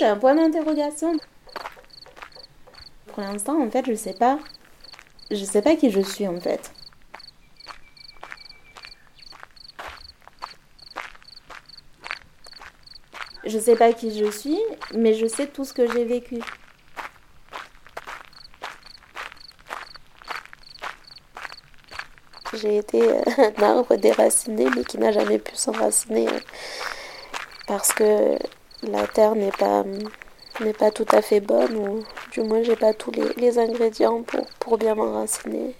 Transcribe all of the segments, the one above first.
j'ai un point d'interrogation. Pour l'instant, en fait, je sais pas. Je sais pas qui je suis, en fait. Je sais pas qui je suis, mais je sais tout ce que j'ai vécu. J'ai été euh, un arbre déraciné, mais qui n'a jamais pu s'enraciner. hein. Parce que la terre n'est pas, n'est pas tout à fait bonne, ou du moins, j'ai pas tous les, les ingrédients pour, pour bien m'enraciner.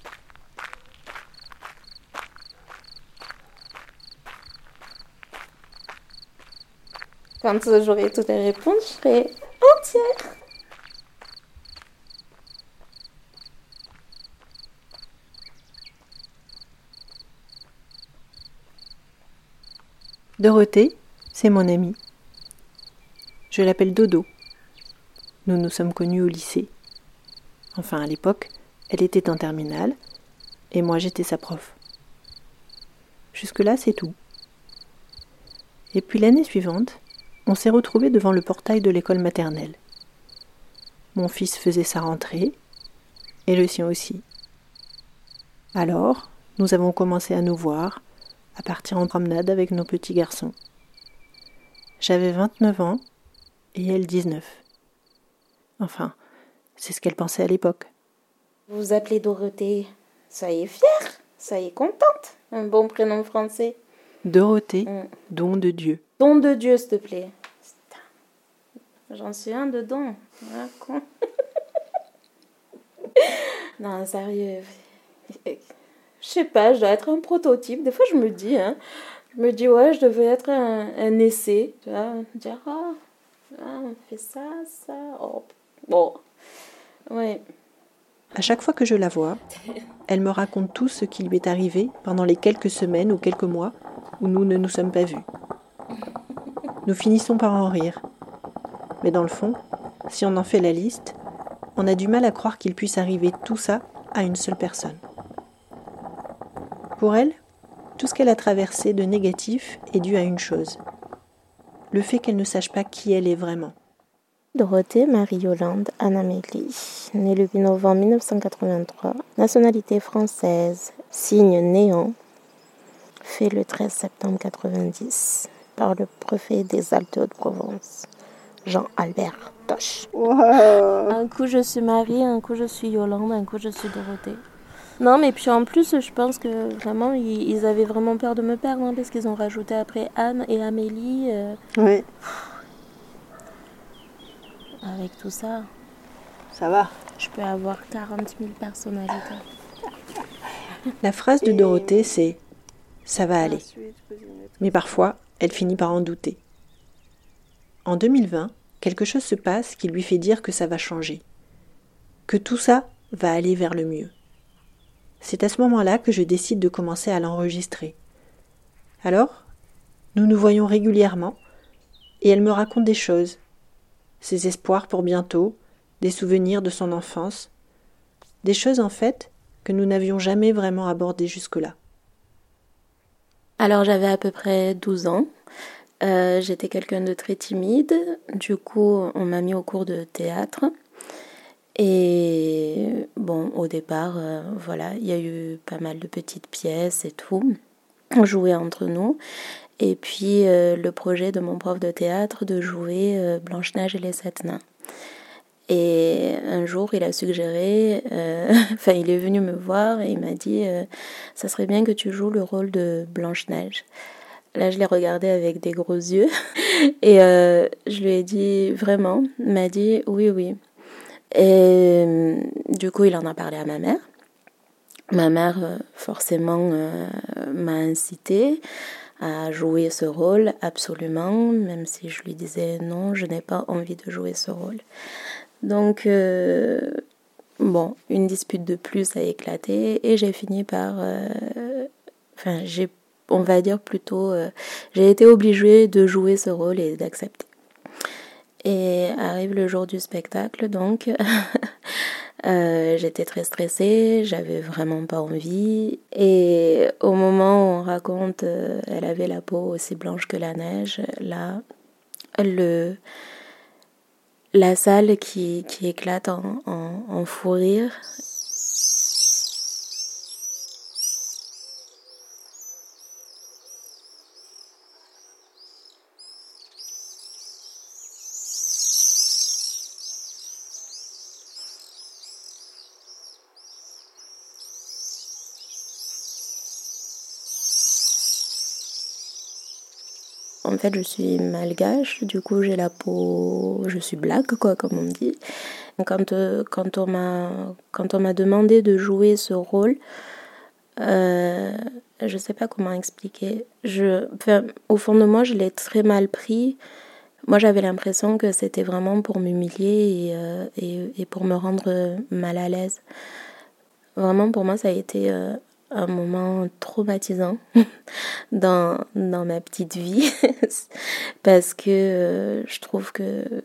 Quand j'aurai toutes les réponses, je serai entière. Dorothée, c'est mon amie. Je l'appelle Dodo. Nous nous sommes connus au lycée. Enfin, à l'époque, elle était en terminale et moi j'étais sa prof. Jusque-là, c'est tout. Et puis l'année suivante, on s'est retrouvés devant le portail de l'école maternelle. Mon fils faisait sa rentrée et le sien aussi. Alors, nous avons commencé à nous voir, à partir en promenade avec nos petits garçons. J'avais 29 ans et elle 19. Enfin, c'est ce qu'elle pensait à l'époque. Vous vous appelez Dorothée. Soyez fière, soyez contente. Un bon prénom français. Dorothée, Mm. don de Dieu. Don de Dieu, s'il te plaît. J'en suis un de don. Ah, con. non, sérieux. Je sais pas, je dois être un prototype. Des fois, je me dis, hein. Je me dis, ouais, je devais être un, un essai. Tu vois, dire, ah, ah, on fait ça, ça. Oh, bon. Ouais. À chaque fois que je la vois, elle me raconte tout ce qui lui est arrivé pendant les quelques semaines ou quelques mois où nous ne nous sommes pas vus. Nous finissons par en rire. Mais dans le fond, si on en fait la liste, on a du mal à croire qu'il puisse arriver tout ça à une seule personne. Pour elle, tout ce qu'elle a traversé de négatif est dû à une chose. Le fait qu'elle ne sache pas qui elle est vraiment. Dorothée Marie-Yolande Anna-Mélie, née le 8 novembre 1983, nationalité française, signe néant, fait le 13 septembre 90 par le préfet des Alpes-de-Provence, Jean-Albert Toche. Un coup je suis Marie, un coup je suis Yolande, un coup je suis Dorothée. Non, mais puis en plus, je pense que vraiment, ils, ils avaient vraiment peur de me perdre, hein, parce qu'ils ont rajouté après Anne et Amélie. euh, Oui, avec tout ça, ça va. je peux avoir 40 000 personnalités. La phrase de Dorothée, c'est ⁇ ça va aller ⁇ Mais parfois, elle finit par en douter. En 2020, quelque chose se passe qui lui fait dire que ça va changer, que tout ça va aller vers le mieux. C'est à ce moment-là que je décide de commencer à l'enregistrer. Alors, nous nous voyons régulièrement, et elle me raconte des choses, ses espoirs pour bientôt, des souvenirs de son enfance, des choses en fait que nous n'avions jamais vraiment abordées jusque-là. Alors j'avais à peu près 12 ans. Euh, J'étais quelqu'un de très timide. Du coup, on m'a mis au cours de théâtre. Et bon, au départ, euh, voilà, il y a eu pas mal de petites pièces et tout. On jouait entre nous. Et puis euh, le projet de mon prof de théâtre de jouer euh, Blanche-Neige et les sept nains. Et un jour, il a suggéré, enfin, il est venu me voir et il m'a dit Ça serait bien que tu joues le rôle de Blanche-Neige. Là, je l'ai regardé avec des gros yeux et je lui ai dit Vraiment Il m'a dit Oui, oui. Et euh, du coup, il en a parlé à ma mère. Ma mère, euh, forcément, euh, m'a incité à jouer ce rôle, absolument, même si je lui disais non, je n'ai pas envie de jouer ce rôle. Donc, bon, une dispute de plus a éclaté et j'ai fini par. Enfin, j'ai, on va dire plutôt, j'ai été obligée de jouer ce rôle et d'accepter. Et arrive le jour du spectacle, donc euh, j'étais très stressée, j'avais vraiment pas envie. Et au moment où on raconte, euh, elle avait la peau aussi blanche que la neige, là, le, la salle qui, qui éclate en, en, en fou rire. Fait, je suis malgache, du coup, j'ai la peau. Je suis black, quoi, comme on dit. Quand, euh, quand on m'a demandé de jouer ce rôle, euh, je sais pas comment expliquer. Je, au fond de moi, je l'ai très mal pris. Moi, j'avais l'impression que c'était vraiment pour m'humilier et, euh, et, pour me rendre mal à l'aise. Vraiment, pour moi, ça a été euh, un moment traumatisant dans, dans ma petite vie parce que euh, je trouve que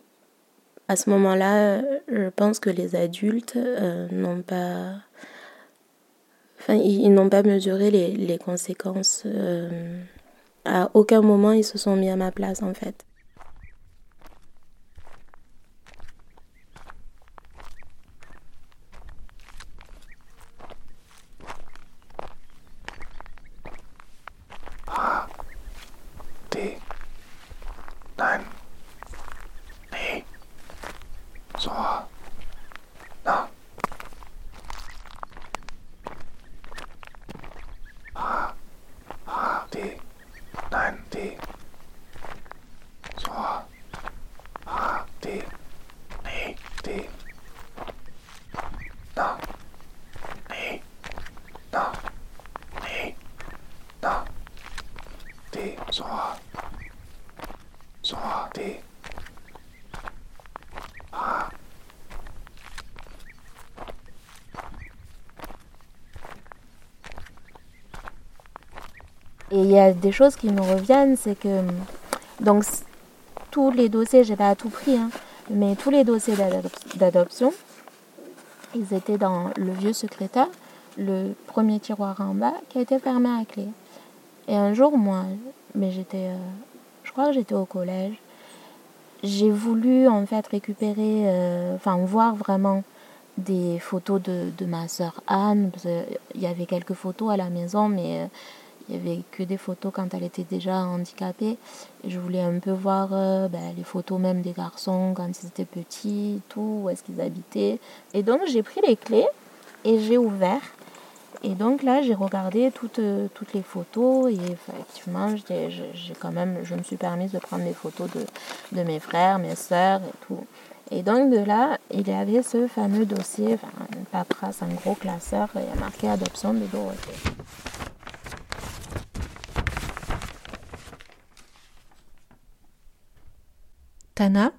à ce moment-là, je pense que les adultes euh, n'ont pas enfin ils, n'ont pas mesuré les, les conséquences euh, à aucun moment ils se sont mis à ma place en fait. Y a des choses qui me reviennent, c'est que donc tous les dossiers, j'ai pas tout pris, hein, mais tous les dossiers d'adoption, ils étaient dans le vieux secrétaire, le premier tiroir en bas qui a été fermé à clé. Et un jour, moi, mais j'étais, euh, je crois que j'étais au collège, j'ai voulu en fait récupérer, euh, enfin voir vraiment des photos de, de ma soeur Anne. il y avait quelques photos à la maison, mais euh, il n'y avait que des photos quand elle était déjà handicapée. Et je voulais un peu voir euh, ben, les photos même des garçons quand ils étaient petits, tout, où est-ce qu'ils habitaient. Et donc j'ai pris les clés et j'ai ouvert. Et donc là, j'ai regardé toutes, euh, toutes les photos et effectivement, j'ai quand même, je me suis permise de prendre des photos de, de mes frères, mes sœurs et tout. Et donc de là, il y avait ce fameux dossier, enfin, une paperasse, un gros classeur, il y a marqué adoption de Dorothée. Tana,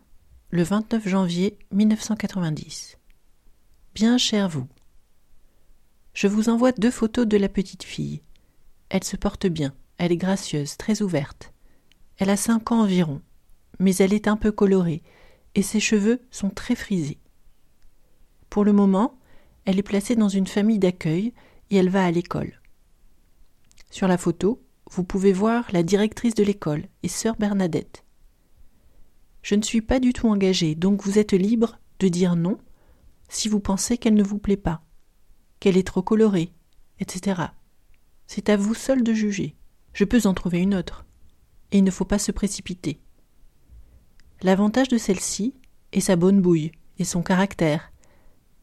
le 29 janvier 1990. Bien cher vous. Je vous envoie deux photos de la petite fille. Elle se porte bien, elle est gracieuse, très ouverte. Elle a cinq ans environ, mais elle est un peu colorée, et ses cheveux sont très frisés. Pour le moment, elle est placée dans une famille d'accueil et elle va à l'école. Sur la photo, vous pouvez voir la directrice de l'école et sœur Bernadette. Je ne suis pas du tout engagée, donc vous êtes libre de dire non si vous pensez qu'elle ne vous plaît pas, qu'elle est trop colorée, etc. C'est à vous seul de juger. Je peux en trouver une autre. Et il ne faut pas se précipiter. L'avantage de celle-ci est sa bonne bouille et son caractère,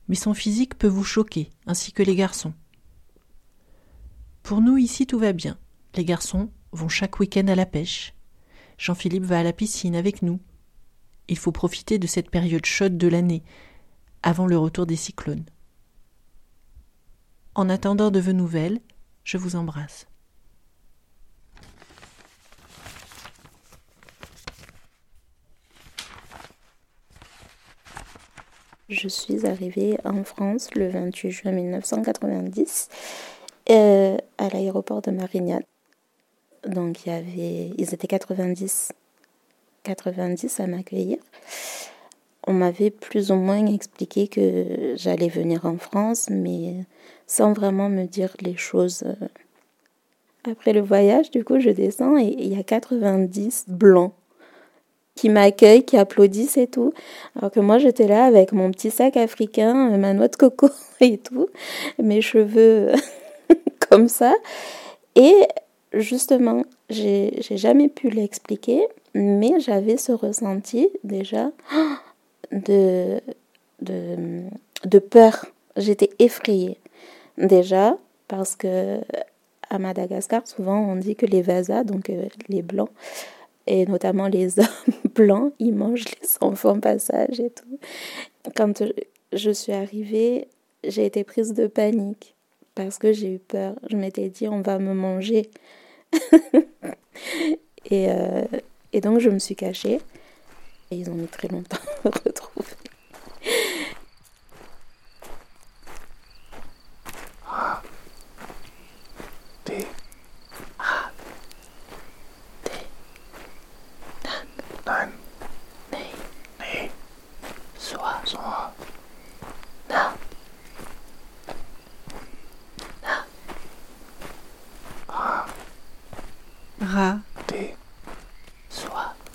mais son physique peut vous choquer, ainsi que les garçons. Pour nous ici tout va bien. Les garçons vont chaque week-end à la pêche. Jean-Philippe va à la piscine avec nous. Il faut profiter de cette période chaude de l'année, avant le retour des cyclones. En attendant de vos nouvelles, je vous embrasse. Je suis arrivée en France le 28 juin 1990 euh, à l'aéroport de Marignane. Donc il y avait, ils étaient 90 90 à m'accueillir. On m'avait plus ou moins expliqué que j'allais venir en France, mais sans vraiment me dire les choses. Après le voyage, du coup, je descends et il y a 90 blancs. qui m'accueillent, qui applaudissent et tout. Alors que moi, j'étais là avec mon petit sac africain, ma noix de coco et tout, mes cheveux comme ça. Et justement, j'ai jamais pu l'expliquer, mais j'avais ce ressenti déjà de, de, de peur. J'étais effrayée déjà parce que à Madagascar, souvent on dit que les Vasa, donc euh, les blancs, et notamment les hommes blancs, ils mangent les enfants passage et tout. Quand je suis arrivée, j'ai été prise de panique parce que j'ai eu peur. Je m'étais dit, on va me manger. et, euh, et donc je me suis cachée. Et ils ont mis très longtemps à me retrouver.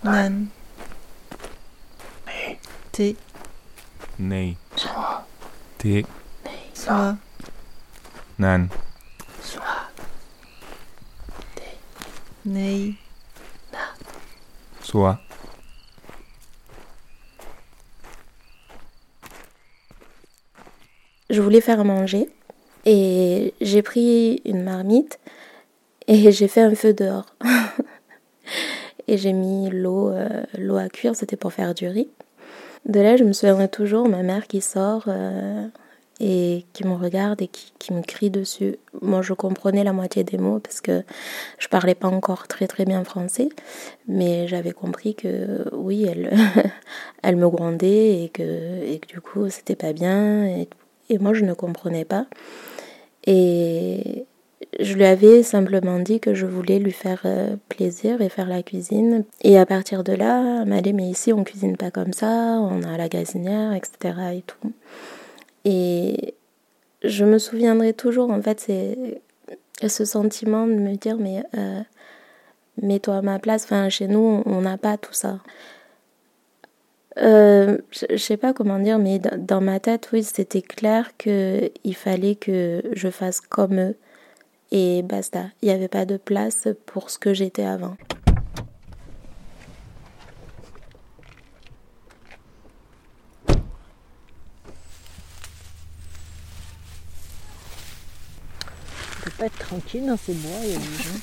Nan. Nee. Na. Je voulais faire manger et j'ai pris une marmite et j'ai fait un feu dehors. Et j'ai mis l'eau euh, l'eau à cuire, c'était pour faire du riz. De là, je me souviendrai toujours, ma mère qui sort euh, et qui me regarde et qui, me crie dessus. Moi, je comprenais la moitié des mots parce que je parlais pas encore très très bien français, mais j'avais compris que oui, elle, elle me grondait et que, et que du coup, c'était pas bien. Et, et moi, je ne comprenais pas. Et, je lui avais simplement dit que je voulais lui faire euh, plaisir et faire la cuisine. Et à partir de là, elle m'a dit mais ici on cuisine pas comme ça, on a la gazinière, etc. et tout. Et je me souviendrai toujours en fait ce sentiment de me dire mais euh, mets-toi à ma place. Enfin chez nous on n'a pas tout ça. Euh, je, sais pas comment dire, mais dans ma tête, oui, c'était clair qu'il fallait que je fasse comme eux et basta. Il n'y avait pas de place pour ce que j'étais avant. On peut pas être tranquille dans ces bois, il y a des gens.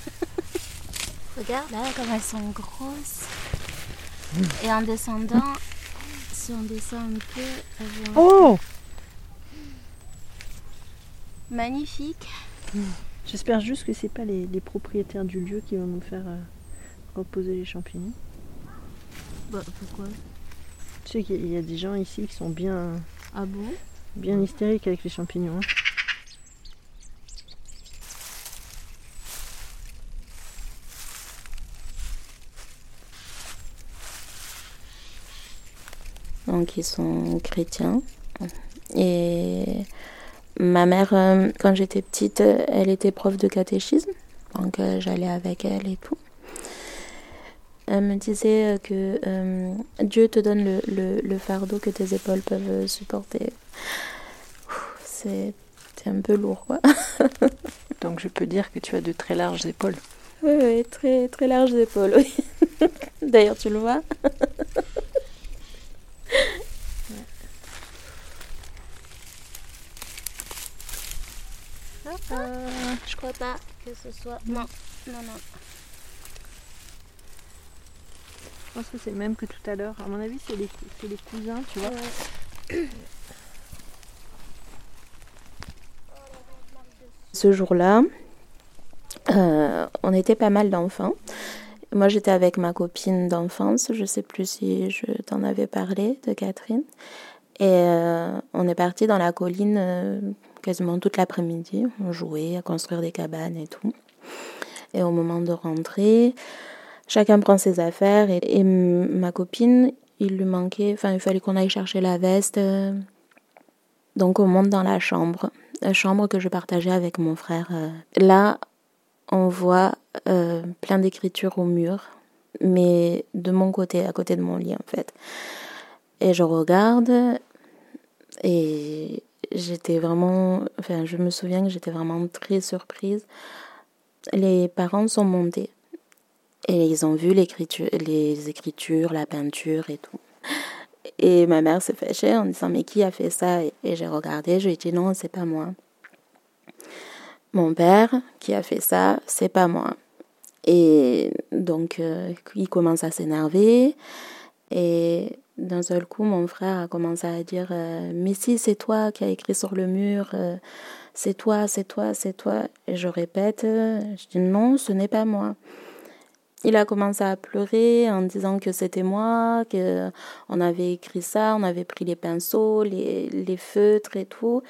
Regarde là comme elles sont grosses. Et en descendant, si on descend un peu, Oh Magnifique. J'espère juste que c'est pas les, propriétaires du lieu qui vont nous faire euh, reposer les champignons. Bah, pourquoi? Tu sais qu'il y a des gens ici qui sont bien. Ah bon? Bien hystériques avec les champignons. Hein. Donc ils sont chrétiens et Ma mère, euh, quand j'étais petite, elle était prof de catéchisme, donc euh, j'allais avec elle et tout. Elle me disait que euh, Dieu te donne le, fardeau que tes épaules peuvent supporter. C'est un peu lourd, quoi. donc je peux dire que tu as de très larges épaules. Oui, oui, très, très larges épaules, oui. D'ailleurs, tu le vois. Euh, je crois pas que ce soit. Non, non, non. Je pense que c'est le même que tout à l'heure. À mon avis, c'est les, les, cousins, tu vois. Ce jour-là, euh, on était pas mal d'enfants. Moi, j'étais avec ma copine d'enfance. Je sais plus si je t'en avais parlé, de Catherine. Et euh, on est parti dans la colline quasiment toute l'après-midi. On jouait à construire des cabanes et tout. Et au moment de rentrer, chacun prend ses affaires et, ma copine, il lui manquait, enfin il fallait qu'on aille chercher la veste. Donc on monte dans la chambre, la chambre que je partageais avec mon frère. Là, on voit euh, plein d'écritures au mur. mais de mon côté, à côté de mon lit en fait. Et je regarde et j'étais vraiment, enfin je me souviens que j'étais vraiment très surprise. Les parents sont montés et ils ont vu les écritures, la peinture et tout. Et ma mère s'est fâchée en disant mais qui a fait ça? Et, j'ai regardé, je lui ai dit non, c'est pas moi. Mon père qui a fait ça, c'est pas moi. Et donc euh, il commence à s'énerver et d'un seul coup mon frère a commencé à dire euh, mais si c'est toi qui as écrit sur le mur, euh, c'est toi, c'est toi, c'est toi. Et je répète, je dis non, ce n'est pas moi. Il a commencé à pleurer en disant que c'était moi, que on avait écrit ça, on avait pris les pinceaux, les, les feutres et tout.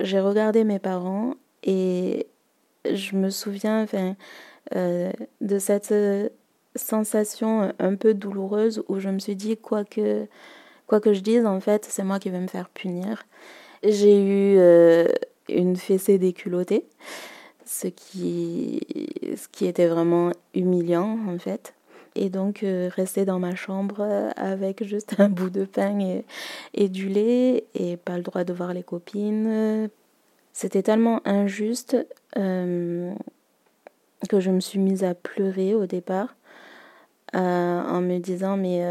J'ai regardé mes parents et je me souviens enfin, euh, de cette sensation un peu douloureuse où je me suis dit quoi que, quoi que je dise, en fait, c'est moi qui vais me faire punir. J'ai eu euh, une fessée déculottée ce qui, ce qui était vraiment humiliant en fait. Et donc euh, rester dans ma chambre euh, avec juste un bout de pain et, du lait et pas le droit de voir les copines. C'était tellement injuste euh, que je me suis mise à pleurer au départ en me disant mais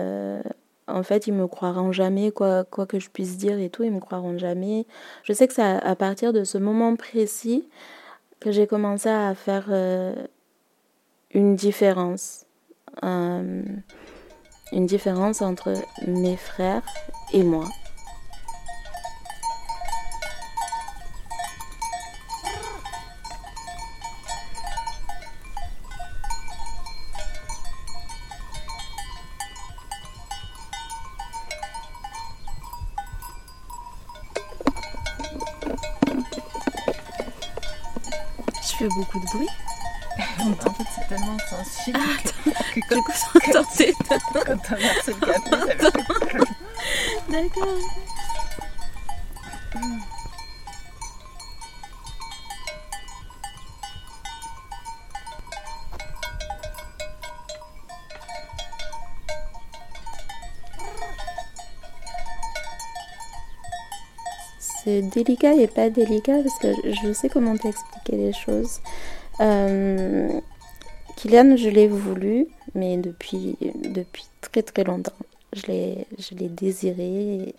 en fait ils me croiront jamais quoi, quoi que je puisse dire et tout, ils me croiront jamais. Je sais que c'est à partir de ce moment précis que j'ai commencé à faire euh, une différence. Euh, une différence entre mes frères et moi. Beaucoup de bruit. en fait, c'est tellement sensible ah, que, que, quand, quand, quand on verse le café, ça D'accord. c'est délicat et pas délicat parce que je sais comment t'expliquer les choses. Euh, Kylian, je l'ai voulu, mais depuis, depuis très très longtemps. Je l'ai, désiré.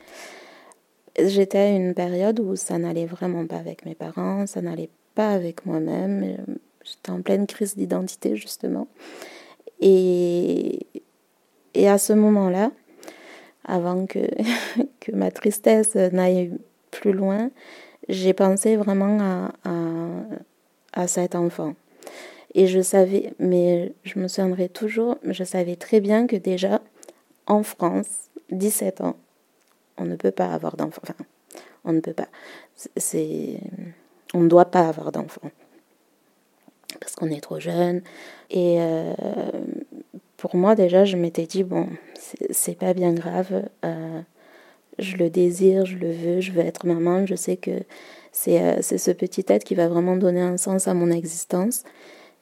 J'étais à une période où ça n'allait vraiment pas avec mes parents, ça n'allait pas avec moi-même. J'étais en pleine crise d'identité justement. Et, et à ce moment-là, avant que, que ma tristesse n'aille plus loin, j'ai pensé vraiment à, à, cet enfant. Et je savais, mais je me souviendrai toujours, je savais très bien que déjà, en France, 17 ans, on ne peut pas avoir d'enfant. Enfin, on ne peut pas. C'est, on ne doit pas avoir d'enfant. Parce qu'on est trop jeune. Et euh, pour moi, déjà, je m'étais dit, bon, c'est pas bien grave. Euh, je le désire, je le veux, je veux être maman, je sais que euh, c'est ce petit être qui va vraiment donner un sens à mon existence.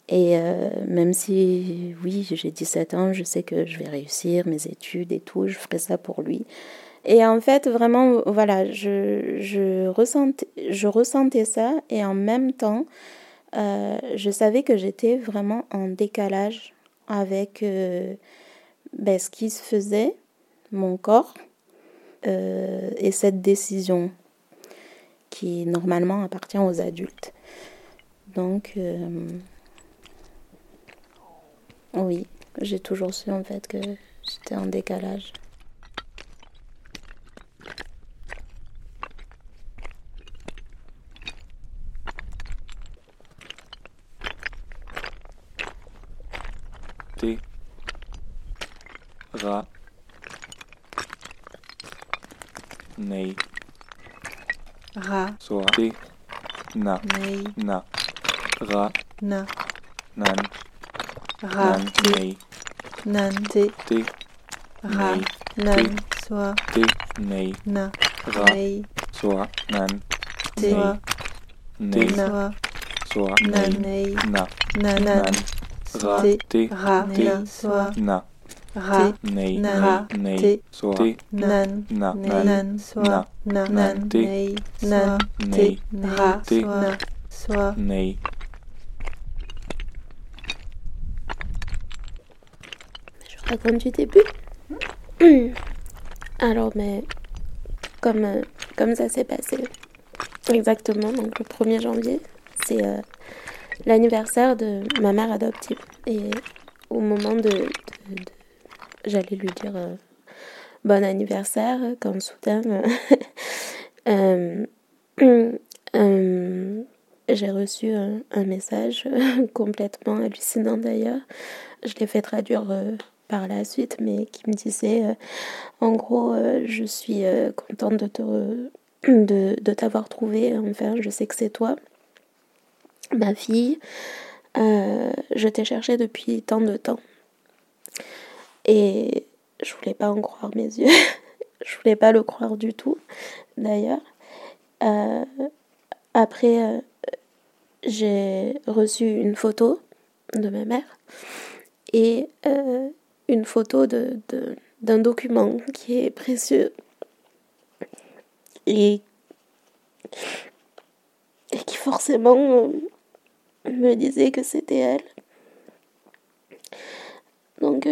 Et euh, même si, oui, j'ai 17 ans, je sais que je vais réussir mes études et tout, je ferai ça pour lui. Et en fait, vraiment, voilà, je, je, ressentais, je ressentais ça et en même temps, euh, je savais que j'étais vraiment en décalage avec ben, ce qui se faisait, mon corps, euh, et cette décision qui normalement appartient aux adultes. Donc, euh, oui, j'ai toujours su en fait que j'étais en décalage. Nei. Ra. Soa. Ti. Na. Nei. Na. Ra. Na. Nan. Ra. Nan. Nei. Nan. Ti. Ti. Ra. Nan. Soa. Ti. Nei. Na. Ra. Nei. Soa. Nan. Ti. Nei. Soa. Soa. Nan. Nei. Na. Nan. Ra, té, Ra. Na. Soi. na, Ra. nei, Na. ra, Té. nei, soi. Nan. na, Nan. nan, Soi. na, Nan. nan, Nei. Nan. Té. Ra. Na. Soi. nei, Je raconte du début. Alors, mais comme, euh, comme ça s'est passé exactement, donc le 1er janvier, c'est euh, l'anniversaire de ma mère adoptive. Et au moment de. de- de- J'allais lui dire euh, bon anniversaire, quand soudain. euh, euh, j'ai reçu un, message complètement hallucinant d'ailleurs. Je l'ai fait traduire euh, par la suite, mais qui me disait euh, en gros, euh, je suis euh, contente de te de, de t'avoir trouvé. Enfin, je sais que c'est toi, ma fille. Euh, je t'ai cherché depuis tant de temps. Et je voulais pas en croire mes yeux. je voulais pas le croire du tout, d'ailleurs. Euh, après, euh, j'ai reçu une photo de ma mère et euh, une photo de, de- d'un document qui est précieux et, et qui forcément euh, me disait que c'était elle. Donc,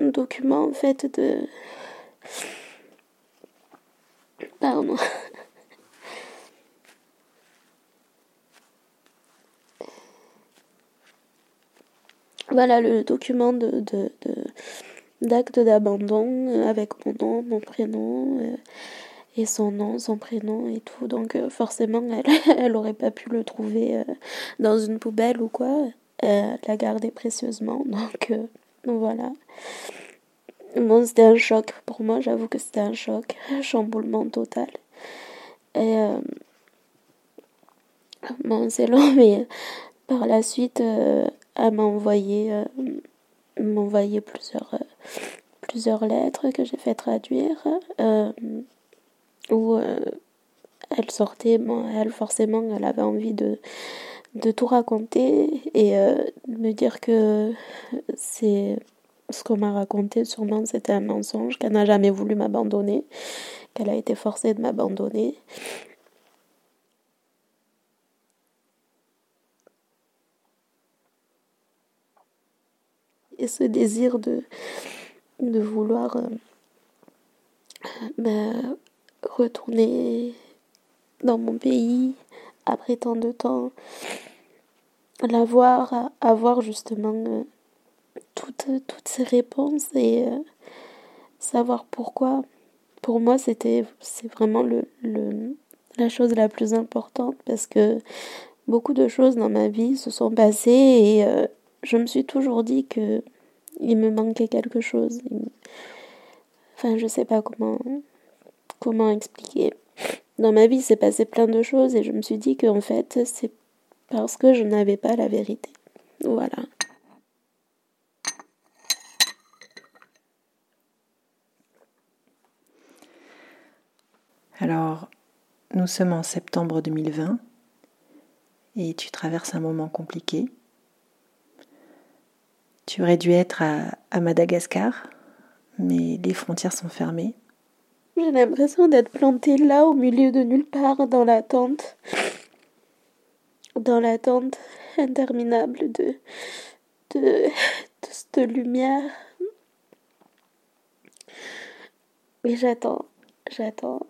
document en fait de. Pardon. Voilà le document de, de, d'acte d'abandon euh, avec mon nom, mon prénom euh, et son nom, son prénom et tout. Donc euh, forcément, elle, elle aurait pas pu le trouver dans une poubelle ou quoi. Elle l'a gardé précieusement. Donc, donc voilà. Bon, c'était un choc pour moi, j'avoue que c'était un choc, un chamboulement total. Et euh, bon, c'est long, mais par la suite, euh, elle m'a envoyé, euh, envoyé plusieurs, euh, plusieurs lettres que j'ai fait traduire, euh, où euh, elle sortait, bon, elle forcément, elle avait envie de, de tout raconter et euh, me dire que c'est ce qu'on m'a raconté, sûrement c'était un mensonge, qu'elle n'a jamais voulu m'abandonner, qu'elle a été forcée de m'abandonner. Et ce désir de, vouloir euh, retourner dans mon pays après tant de temps, la voir, avoir justement euh, toutes, toutes ces réponses et euh, savoir pourquoi. Pour moi, c'était c'est vraiment le, le, la chose la plus importante parce que beaucoup de choses dans ma vie se sont passées et euh, je me suis toujours dit que il me manquait quelque chose. Enfin, je sais pas comment comment expliquer. Dans ma vie, s'est passé plein de choses et je me suis dit qu'en fait, c'est parce que je n'avais pas la vérité. Voilà. Alors, nous sommes en septembre 2020 et tu traverses un moment compliqué. Tu aurais dû être à Madagascar, mais les frontières sont fermées. J'ai l'impression d'être plantée là au milieu de nulle part dans l'attente. Dans l'attente interminable de, de, de cette lumière. Et j'attends, j'attends.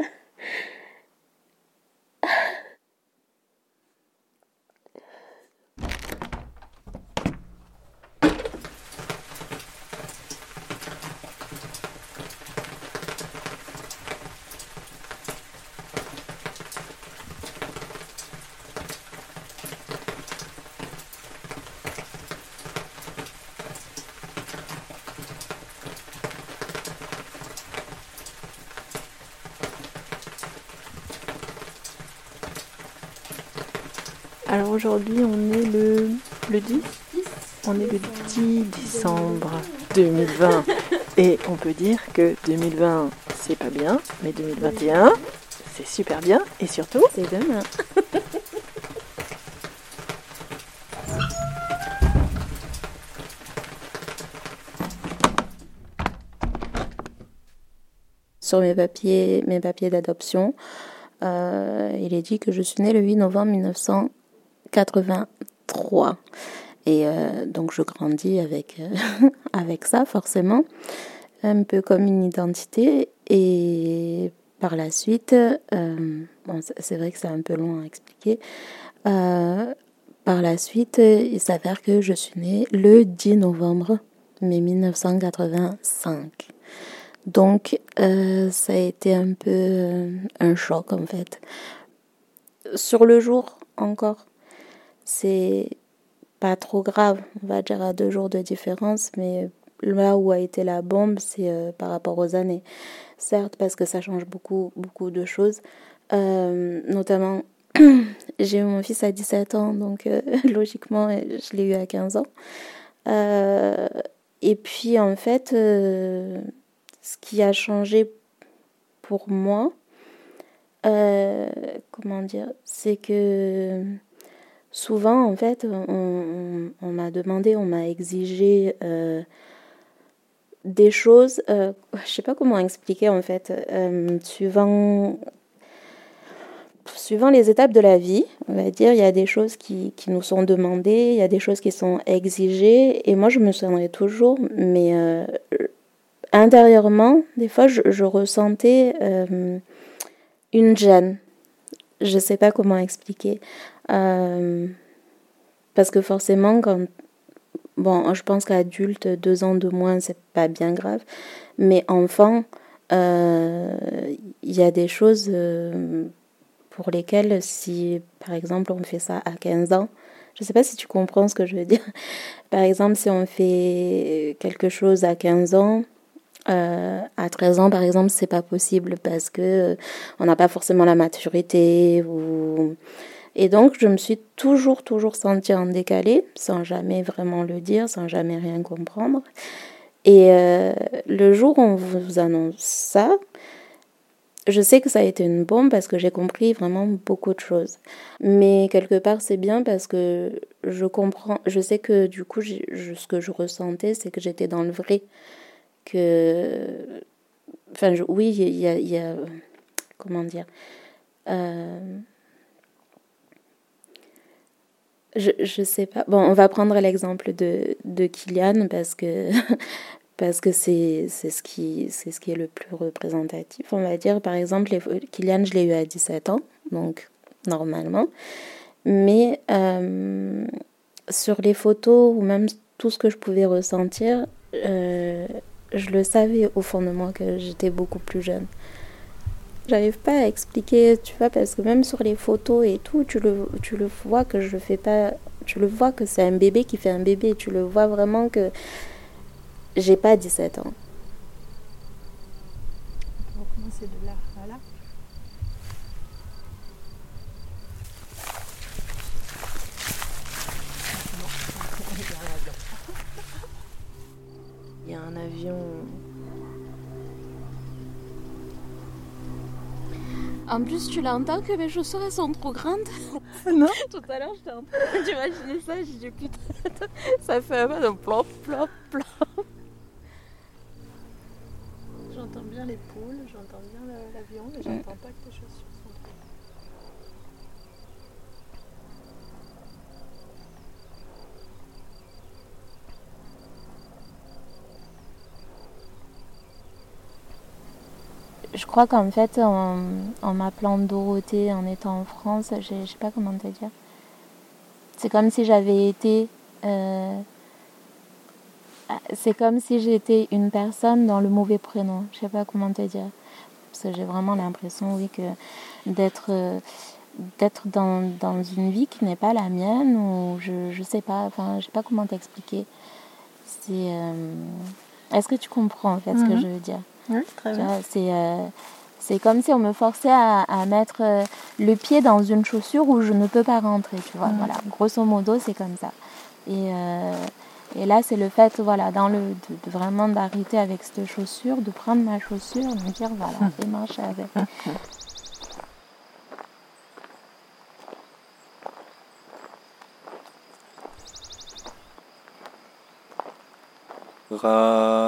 Alors aujourd'hui, on est le, 10 On est le 10 décembre 2020. Et on peut dire que 2020, c'est pas bien, mais 2021, c'est super bien. Et surtout, c'est demain. Sur mes papiers, mes papiers d'adoption, euh, il est dit que je suis née le 8 novembre 1900. 1983. Et donc je grandis avec, avec ça, forcément, un peu comme une identité. Et par la suite, bon, c'est vrai que c'est un peu long à expliquer. par la suite, il s'avère que je suis née le 10 novembre mais 1985. Donc, euh, ça a été un peu euh, un choc en fait. Sur le jour encore, c'est pas trop grave, on va dire à deux jours de différence, mais là où a été la bombe, c'est euh, par rapport aux années. Certes, parce que ça change beaucoup, beaucoup de choses, notamment j'ai eu mon fils à 17 ans, donc logiquement, je l'ai eu à 15 ans. Et puis en fait, euh, ce qui a changé pour moi, euh, comment dire, c'est que souvent en fait, on, m'a demandé, on m'a exigé euh, des choses, je sais pas comment expliquer en fait, suivant suivant les étapes de la vie, on va dire, il y a des choses qui, qui, nous sont demandées, il y a des choses qui sont exigées. Et moi, je me souviendrai toujours, mais euh, intérieurement, des fois, je, ressentais euh, une gêne. Je ne sais pas comment expliquer. Euh, parce que forcément, quand. Bon, je pense qu'adulte, deux ans de moins, c'est pas bien grave. Mais enfant, il y a des choses pour lesquels, si par exemple on fait ça à 15 ans, je sais pas si tu comprends ce que je veux dire. Par exemple, si on fait quelque chose à 15 ans, euh, à 13 ans, par exemple, c'est pas possible parce que euh, on n'a pas forcément la maturité. Ou... Et donc, je me suis toujours, toujours sentie en décalé, sans jamais vraiment le dire, sans jamais rien comprendre. Et euh, le jour où on vous annonce ça, je sais que ça a été une bombe parce que j'ai compris vraiment beaucoup de choses. Mais quelque part, c'est bien parce que je comprends, je sais que du coup, ce que je ressentais, c'est que j'étais dans le vrai. Que. Enfin, oui, il y a, Comment dire euh, je, je sais pas. Bon, on va prendre l'exemple de, de Kylian parce que parce que c'est ce, qui, ce qui est le plus représentatif. On va dire, par exemple, Kylian, je l'ai eu à 17 ans, donc normalement. Mais euh, sur les photos ou même tout ce que je pouvais ressentir, euh, je le savais au fond de moi que j'étais beaucoup plus jeune. J'arrive pas à expliquer, tu vois, parce que même sur les photos et tout, tu le, tu le vois que je fais pas. Tu le vois que c'est un bébé qui fait un bébé. Tu le vois vraiment que j'ai pas 17 ans. On va commencer de là à là. Il y a un avion. En plus, tu l'entends que mes chaussures elles sont trop grandes. Non Tout à l'heure, j'étais en train d'imaginer ça. J'ai dit putain, ça fait un peu de plop, plop, plop. J'entends bien les poules, j'entends bien l'avion, mais j'entends pas que tes chaussures sont trop. Je crois qu'en fait, en, en m'appelant Dorothée, en étant en France, je sais pas comment te dire. C'est comme si j'avais été euh, c'est comme si j'étais une personne dans le mauvais prénom. Je sais pas comment te dire. Parce que j'ai vraiment l'impression, oui, que d'être d'être dans, dans, une vie qui n'est pas la mienne ou je je sais pas enfin je sais pas comment t'expliquer c'est euh, est-ce que tu comprends en fait ce que Mhm. je veux dire? Oui, très Tu bien. vois, c'est euh, c'est comme si on me forçait à, à mettre euh, le pied dans une chaussure où je ne peux pas rentrer tu vois voilà grosso modo c'est comme ça et euh, et là, c'est le fait, voilà, dans le, de, de vraiment d'arrêter avec cette chaussure, de prendre ma chaussure, de me dire, voilà, et marcher avec. Ra.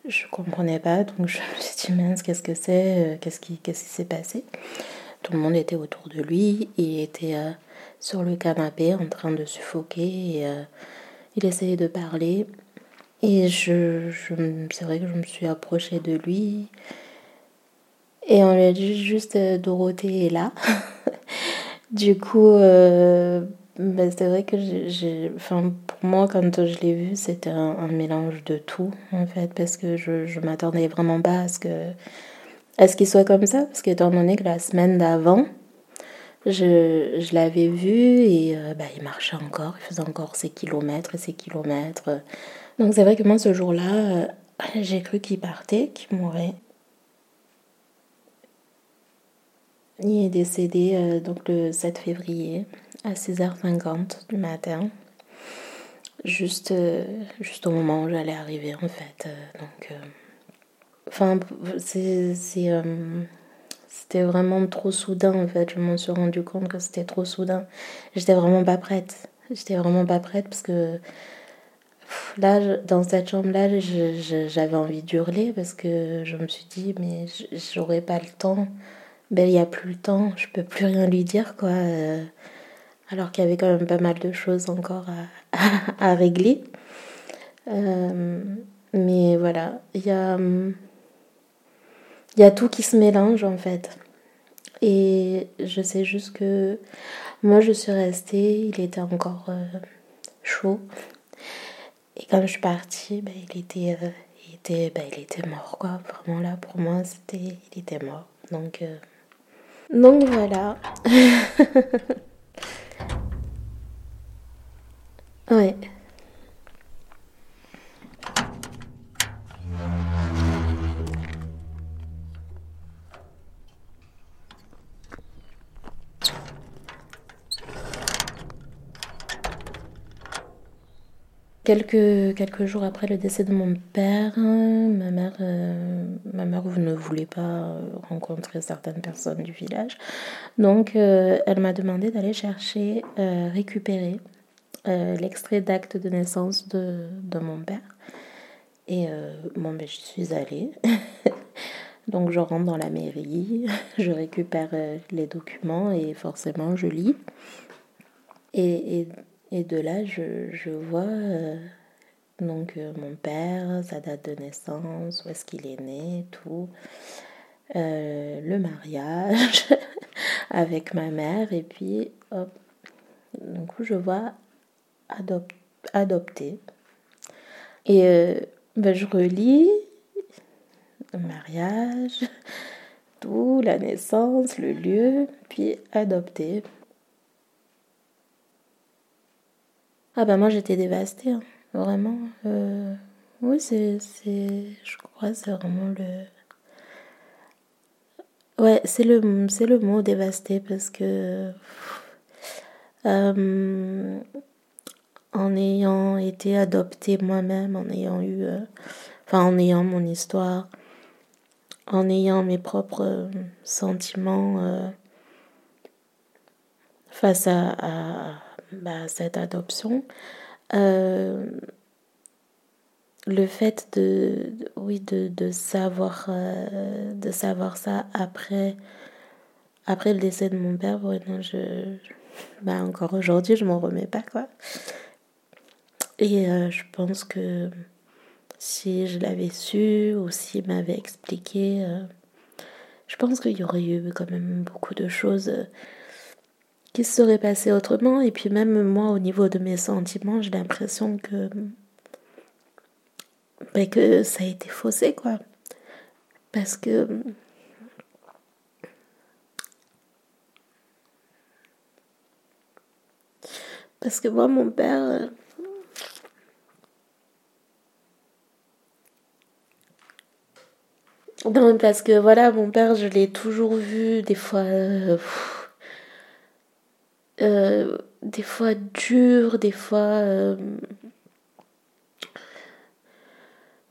Je comprenais pas, donc je me suis dit mince, qu'est-ce que c'est, euh, qu'est-ce qui, s'est passé? Tout le monde était autour de lui, il était euh, sur le canapé en train de suffoquer, euh, il essayait de parler, et je, je c'est vrai que je me suis approchée de lui, et on lui a dit juste Dorothée est là. du coup, ben, c'est vrai que j'ai, enfin, pour moi, quand je l'ai vu, c'était un, mélange de tout, en fait, parce que je, je m'attendais vraiment pas à ce que, à ce qu'il soit comme ça, parce qu'étant donné que la semaine d'avant, je, je l'avais vu et euh, bah, il marchait encore, il faisait encore ses kilomètres et ses kilomètres. Donc c'est vrai que moi, ce jour-là, euh, j'ai cru qu'il partait, qu'il mourrait. Il est décédé euh, donc le 7 février à 6h50 du matin. Juste, euh, juste au moment où j'allais arriver en fait. Euh, donc, euh, enfin, c'était vraiment trop soudain en fait. Je m'en suis rendu compte que c'était trop soudain. J'étais vraiment pas prête. J'étais vraiment pas prête parce que là, dans cette chambre-là, j'avais envie d'hurler parce que je me suis dit, mais j'aurais pas le temps. Ben, il n'y a plus le temps, je peux plus rien lui dire, quoi. Alors qu'il y avait quand même pas mal de choses encore à, régler. Euh, mais voilà, il y a, tout qui se mélange en fait. Et je sais juste que moi je suis restée, il était encore euh, chaud. Et quand je suis partie, ben, il, était, euh, il, était, ben, il était mort quoi. Vraiment là pour moi, c'était, il était mort. Donc, donc voilà. ouais. Quelques, quelques jours après le décès de mon père, ma mère, euh, ne voulait pas rencontrer certaines personnes du village. Donc, euh, elle m'a demandé d'aller chercher, euh, récupérer l'extrait d'acte de naissance de, de, mon père. Et bon, ben, je suis allée. Donc, je rentre dans la mairie, je récupère les documents et forcément, je lis. Et, et et de là, je, je vois euh, donc euh, mon père, sa date de naissance, où est-ce qu'il est né, tout. Euh, le mariage avec ma mère et puis hop. Donc je vois adop adopter. Et ben, je relis le mariage, tout, la naissance, le lieu, puis adopter. Ah bah moi j'étais dévastée, hein. vraiment. Euh, oui, c'est, je crois, c'est vraiment le... Ouais, c'est le, c'est le mot dévasté parce que euh, en ayant été adoptée moi-même, en ayant eu, euh, enfin en ayant mon histoire, en ayant mes propres sentiments face à bah, cette adoption, euh, le fait de, oui, de, savoir, euh, ça après, après le décès de mon père, je, bah, encore aujourd'hui, je m'en remets pas, quoi. Et euh, je pense que si je l'avais su ou s'il m'avait expliqué, je pense qu'il y aurait eu quand même beaucoup de choses qui se serait passé autrement. Et puis même moi, au niveau de mes sentiments, j'ai l'impression que, ben, que ça a été faussé, quoi. Parce que... Parce que moi, mon père... Non, parce que voilà, mon père, je l'ai toujours vu des fois... Euh, euh, des fois dur, des fois... Euh,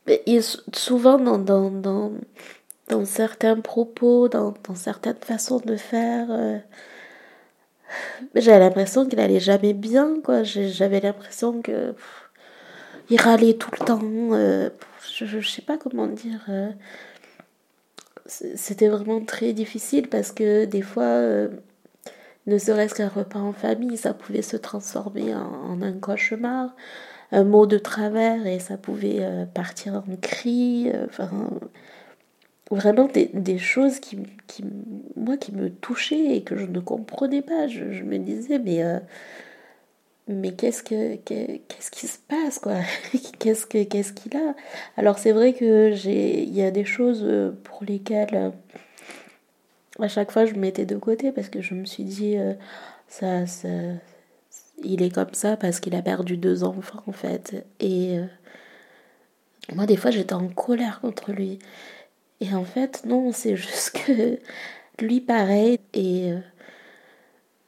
mais souvent dans, dans, dans, dans, certains propos, dans, certaines façons de faire, j'avais l'impression qu'il allait jamais bien, quoi. J'avais l'impression que il râlait tout le temps. je, je, sais pas comment dire. C'était vraiment très difficile parce que des fois ne serait-ce qu'un repas en famille, ça pouvait se transformer en, un cauchemar, un mot de travers et ça pouvait euh, partir en cri. Euh, enfin, vraiment des, choses qui, qui, moi, qui me touchaient et que je ne comprenais pas. Je, me disais, mais, euh, mais qu'est-ce, que, qu'est-ce qui se passe, quoi? Qu'est-ce, que, qu'est-ce qu'il a? Alors, c'est vrai que j'ai, il y a des choses pour lesquelles à chaque fois, je me mettais de côté parce que je me suis dit, euh, ça, ça, il est comme ça parce qu'il a perdu deux enfants, en fait. Et euh, moi, des fois, j'étais en colère contre lui. Et en fait, non, c'est juste que lui, pareil. Et euh,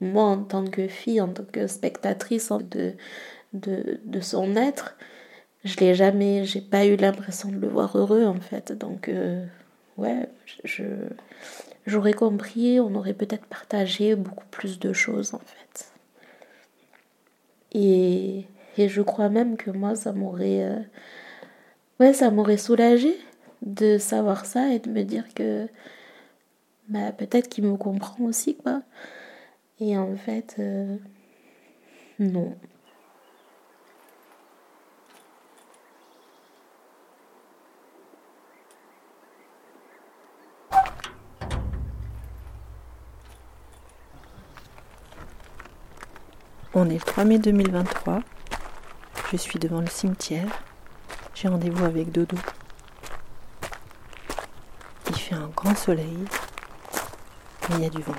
moi, en tant que fille, en tant que spectatrice de, de, de son être, je l'ai jamais, j'ai pas eu l'impression de le voir heureux, en fait. Donc, ouais, je j'aurais compris, on aurait peut-être partagé beaucoup plus de choses en fait. Et, Et je crois même que moi, ça m'aurait. Euh, ouais, ça m'aurait soulagé de savoir ça et de me dire que. Bah, peut-être qu'il me comprend aussi, quoi. Et en fait, euh, non. On est le 3 mai 2023. Je suis devant le cimetière. J'ai rendez-vous avec Dodo. Il fait un grand soleil, mais il y a du vent.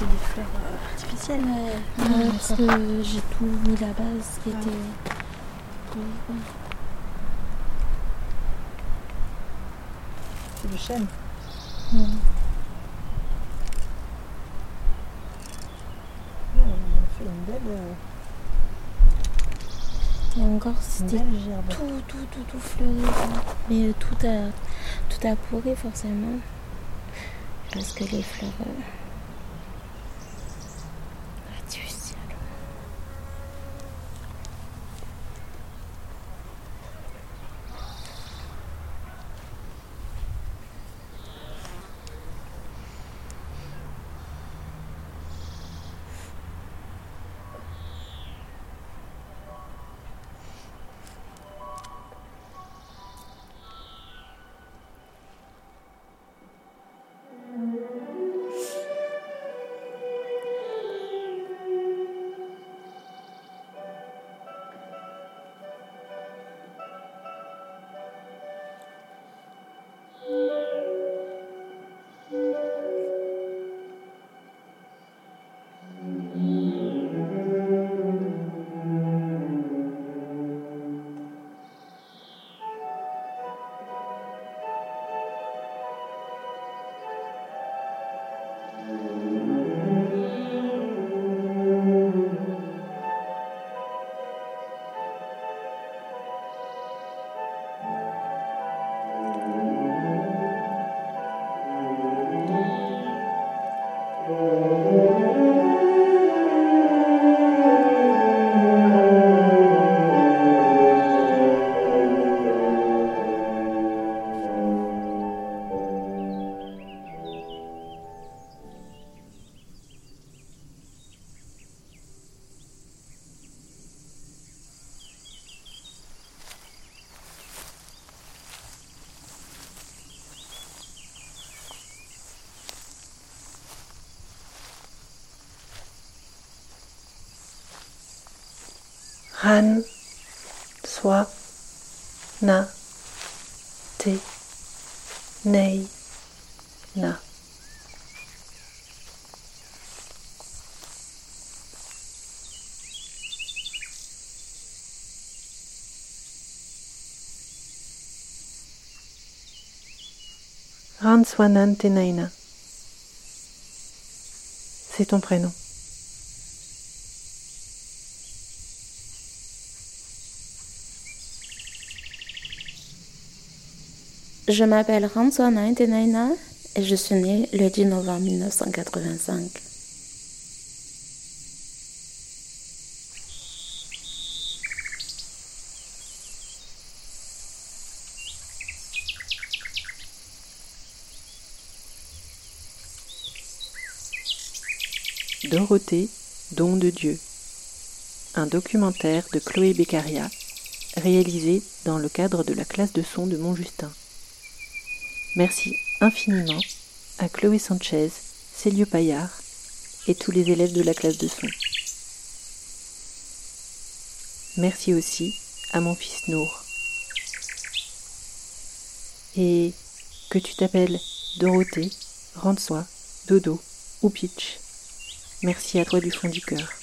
C'est des fleurs euh, artificielles. Ouais, parce que j'ai tout mis là-bas, ce qui était. C'est le chêne. On fait une belle. euh, Et encore, c'était tout, tout, tout, tout fleuri. Mais euh, tout a, tout a pourri forcément. Parce que les fleurs Ran, Soi, Na, Te, Nei, Na. C'est ton prénom. Je m'appelle Ranswana Intenaina et je suis née le 10 novembre 1985. Dorothée, don de Dieu. Un documentaire de Chloé Beccaria, réalisé dans le cadre de la classe de son de Montjustin. Merci infiniment à Chloé Sanchez, Célio Paillard et tous les élèves de la classe de son. Merci aussi à mon fils Nour. Et que tu t'appelles Dorothée, Ransois, Dodo ou Pitch. Merci à toi du fond du cœur.